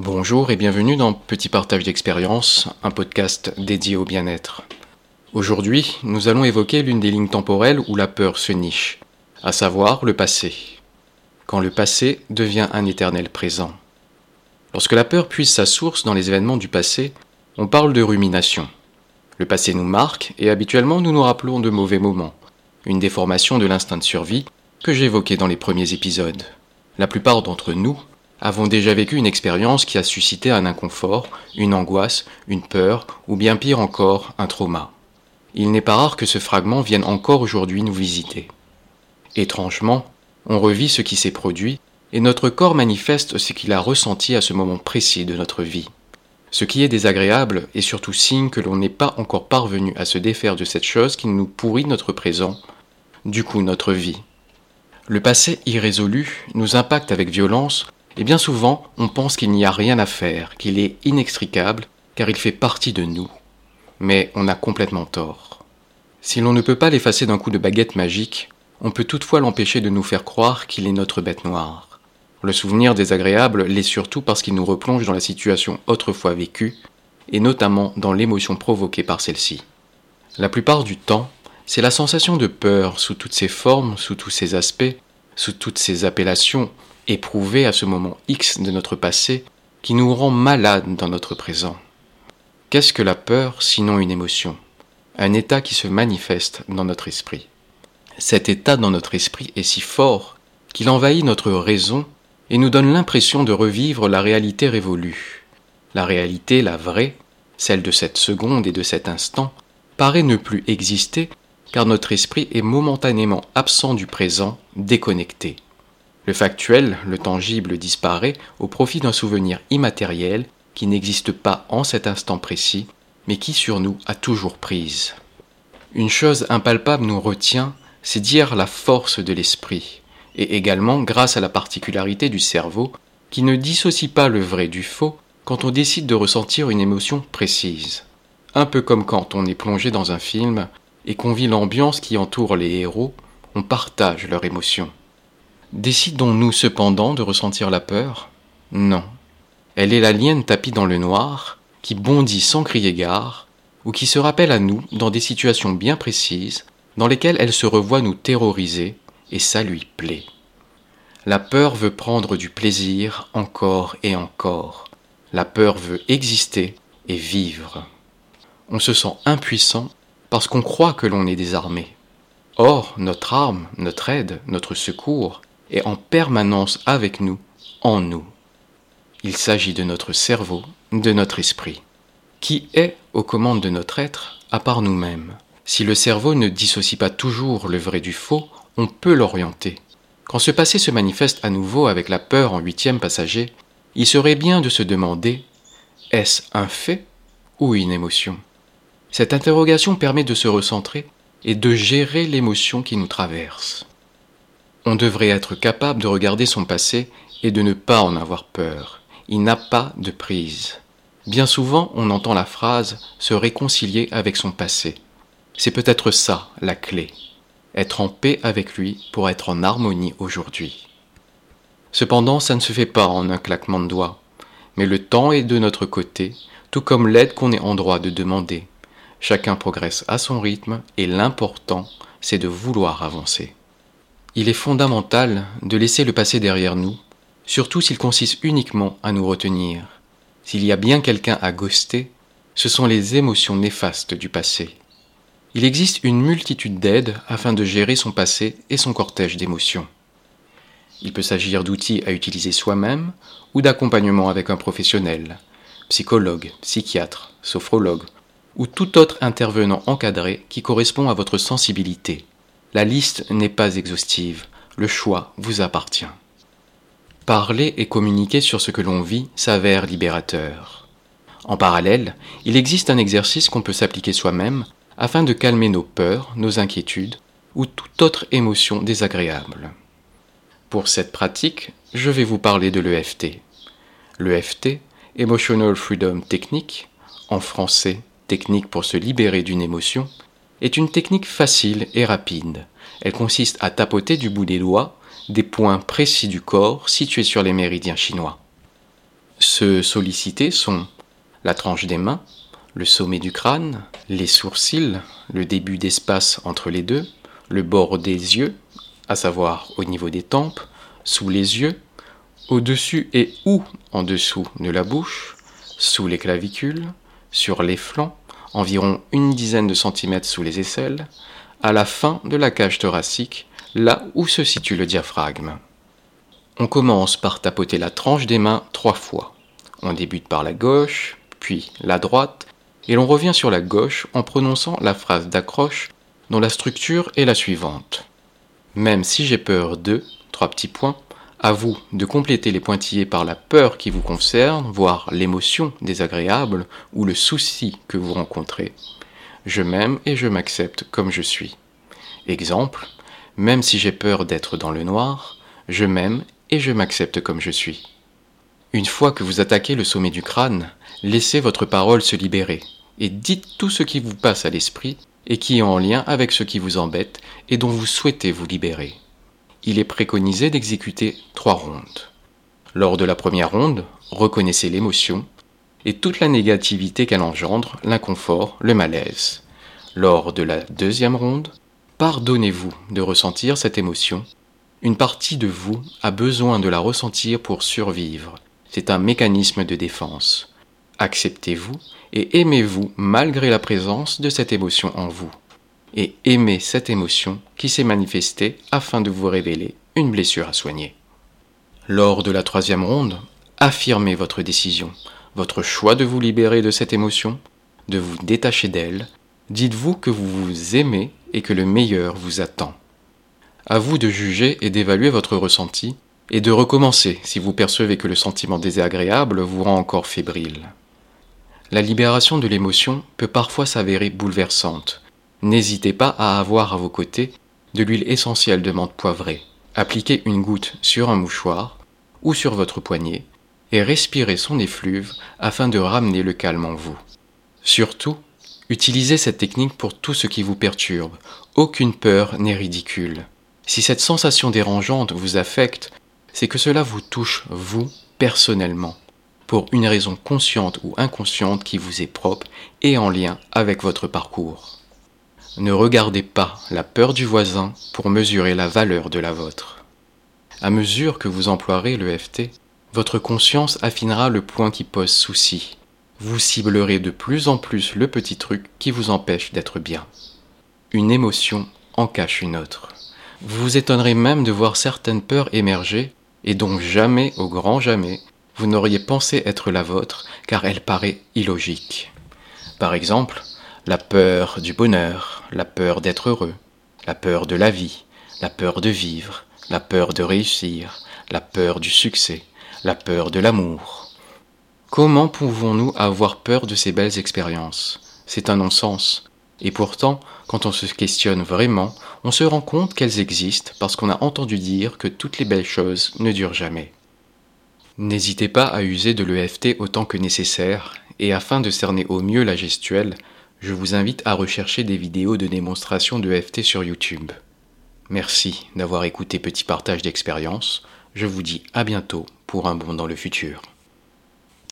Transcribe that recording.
Bonjour et bienvenue dans Petit Partage d'expérience, un podcast dédié au bien-être. Aujourd'hui, nous allons évoquer l'une des lignes temporelles où la peur se niche, à savoir le passé. Quand le passé devient un éternel présent. Lorsque la peur puise sa source dans les événements du passé, on parle de rumination. Le passé nous marque et habituellement nous nous rappelons de mauvais moments, une déformation de l'instinct de survie que j'évoquais dans les premiers épisodes. La plupart d'entre nous avons déjà vécu une expérience qui a suscité un inconfort, une angoisse, une peur, ou bien pire encore, un trauma. Il n'est pas rare que ce fragment vienne encore aujourd'hui nous visiter. Étrangement, on revit ce qui s'est produit, et notre corps manifeste ce qu'il a ressenti à ce moment précis de notre vie. Ce qui est désagréable est surtout signe que l'on n'est pas encore parvenu à se défaire de cette chose qui nous pourrit notre présent, du coup notre vie. Le passé irrésolu nous impacte avec violence et bien souvent, on pense qu'il n'y a rien à faire, qu'il est inextricable, car il fait partie de nous. Mais on a complètement tort. Si l'on ne peut pas l'effacer d'un coup de baguette magique, on peut toutefois l'empêcher de nous faire croire qu'il est notre bête noire. Le souvenir désagréable l'est surtout parce qu'il nous replonge dans la situation autrefois vécue, et notamment dans l'émotion provoquée par celle-ci. La plupart du temps, c'est la sensation de peur sous toutes ses formes, sous tous ses aspects, sous toutes ses appellations, éprouvé à ce moment X de notre passé qui nous rend malades dans notre présent. Qu'est-ce que la peur sinon une émotion? Un état qui se manifeste dans notre esprit. Cet état dans notre esprit est si fort qu'il envahit notre raison et nous donne l'impression de revivre la réalité révolue. La réalité, la vraie, celle de cette seconde et de cet instant, paraît ne plus exister car notre esprit est momentanément absent du présent, déconnecté. Le factuel, le tangible disparaît au profit d'un souvenir immatériel qui n'existe pas en cet instant précis, mais qui sur nous a toujours prise. Une chose impalpable nous retient, c'est dire la force de l'esprit, et également grâce à la particularité du cerveau, qui ne dissocie pas le vrai du faux quand on décide de ressentir une émotion précise. Un peu comme quand on est plongé dans un film et qu'on vit l'ambiance qui entoure les héros, on partage leur émotion. Décidons-nous cependant de ressentir la peur? Non. Elle est la lienne tapie dans le noir, qui bondit sans crier gare, ou qui se rappelle à nous dans des situations bien précises, dans lesquelles elle se revoit nous terroriser, et ça lui plaît. La peur veut prendre du plaisir encore et encore. La peur veut exister et vivre. On se sent impuissant parce qu'on croit que l'on est désarmé. Or, notre arme, notre aide, notre secours, est en permanence avec nous, en nous. Il s'agit de notre cerveau, de notre esprit. Qui est aux commandes de notre être, à part nous-mêmes Si le cerveau ne dissocie pas toujours le vrai du faux, on peut l'orienter. Quand ce passé se manifeste à nouveau avec la peur en huitième passager, il serait bien de se demander est-ce un fait ou une émotion? Cette interrogation permet de se recentrer et de gérer l'émotion qui nous traverse. On devrait être capable de regarder son passé et de ne pas en avoir peur. Il n'a pas de prise. Bien souvent, on entend la phrase se réconcilier avec son passé. C'est peut-être ça la clé. Être en paix avec lui pour être en harmonie aujourd'hui. Cependant, ça ne se fait pas en un claquement de doigts. Mais le temps est de notre côté, tout comme l'aide qu'on est en droit de demander. Chacun progresse à son rythme et l'important, c'est de vouloir avancer. Il est fondamental de laisser le passé derrière nous, surtout s'il consiste uniquement à nous retenir. S'il y a bien quelqu'un à ghoster, ce sont les émotions néfastes du passé. Il existe une multitude d'aides afin de gérer son passé et son cortège d'émotions. Il peut s'agir d'outils à utiliser soi-même ou d'accompagnement avec un professionnel, psychologue, psychiatre, sophrologue ou tout autre intervenant encadré qui correspond à votre sensibilité. La liste n'est pas exhaustive, le choix vous appartient. Parler et communiquer sur ce que l'on vit s'avère libérateur. En parallèle, il existe un exercice qu'on peut s'appliquer soi-même afin de calmer nos peurs, nos inquiétudes ou toute autre émotion désagréable. Pour cette pratique, je vais vous parler de l'EFT. L'EFT, Emotional Freedom Technique, en français, technique pour se libérer d'une émotion, est une technique facile et rapide. Elle consiste à tapoter du bout des doigts des points précis du corps situés sur les méridiens chinois. Ceux sollicités sont la tranche des mains, le sommet du crâne, les sourcils, le début d'espace entre les deux, le bord des yeux, à savoir au niveau des tempes, sous les yeux, au-dessus et ou en dessous de la bouche, sous les clavicules, sur les flancs, environ une dizaine de centimètres sous les aisselles, à la fin de la cage thoracique, là où se situe le diaphragme. On commence par tapoter la tranche des mains trois fois. On débute par la gauche, puis la droite, et l'on revient sur la gauche en prononçant la phrase d'accroche dont la structure est la suivante. Même si j'ai peur de, trois petits points, à vous de compléter les pointillés par la peur qui vous concerne, voire l'émotion désagréable ou le souci que vous rencontrez. Je m'aime et je m'accepte comme je suis. Exemple, même si j'ai peur d'être dans le noir, je m'aime et je m'accepte comme je suis. Une fois que vous attaquez le sommet du crâne, laissez votre parole se libérer et dites tout ce qui vous passe à l'esprit et qui est en lien avec ce qui vous embête et dont vous souhaitez vous libérer. Il est préconisé d'exécuter trois rondes. Lors de la première ronde, reconnaissez l'émotion et toute la négativité qu'elle engendre, l'inconfort, le malaise. Lors de la deuxième ronde, pardonnez-vous de ressentir cette émotion. Une partie de vous a besoin de la ressentir pour survivre. C'est un mécanisme de défense. Acceptez-vous et aimez-vous malgré la présence de cette émotion en vous. Et aimez cette émotion qui s'est manifestée afin de vous révéler une blessure à soigner. Lors de la troisième ronde, affirmez votre décision, votre choix de vous libérer de cette émotion, de vous détacher d'elle. Dites-vous que vous vous aimez et que le meilleur vous attend. À vous de juger et d'évaluer votre ressenti et de recommencer si vous percevez que le sentiment désagréable vous rend encore fébrile. La libération de l'émotion peut parfois s'avérer bouleversante. N'hésitez pas à avoir à vos côtés de l'huile essentielle de menthe poivrée. Appliquez une goutte sur un mouchoir ou sur votre poignet et respirez son effluve afin de ramener le calme en vous. Surtout, utilisez cette technique pour tout ce qui vous perturbe. Aucune peur n'est ridicule. Si cette sensation dérangeante vous affecte, c'est que cela vous touche, vous, personnellement pour une raison consciente ou inconsciente qui vous est propre et en lien avec votre parcours. Ne regardez pas la peur du voisin pour mesurer la valeur de la vôtre. À mesure que vous emploierez le FT, votre conscience affinera le point qui pose souci. Vous ciblerez de plus en plus le petit truc qui vous empêche d'être bien. Une émotion en cache une autre. Vous vous étonnerez même de voir certaines peurs émerger, et donc jamais, au grand jamais, vous n'auriez pensé être la vôtre, car elle paraît illogique. Par exemple, la peur du bonheur, la peur d'être heureux, la peur de la vie, la peur de vivre, la peur de réussir, la peur du succès, la peur de l'amour. Comment pouvons-nous avoir peur de ces belles expériences? C'est un non-sens. Et pourtant, quand on se questionne vraiment, on se rend compte qu'elles existent parce qu'on a entendu dire que toutes les belles choses ne durent jamais. N'hésitez pas à user de l'EFT autant que nécessaire, et afin de cerner au mieux la gestuelle, je vous invite à rechercher des vidéos de démonstration de EFT sur YouTube. Merci d'avoir écouté Petit Partage d'expérience. Je vous dis à bientôt pour un bond dans le futur.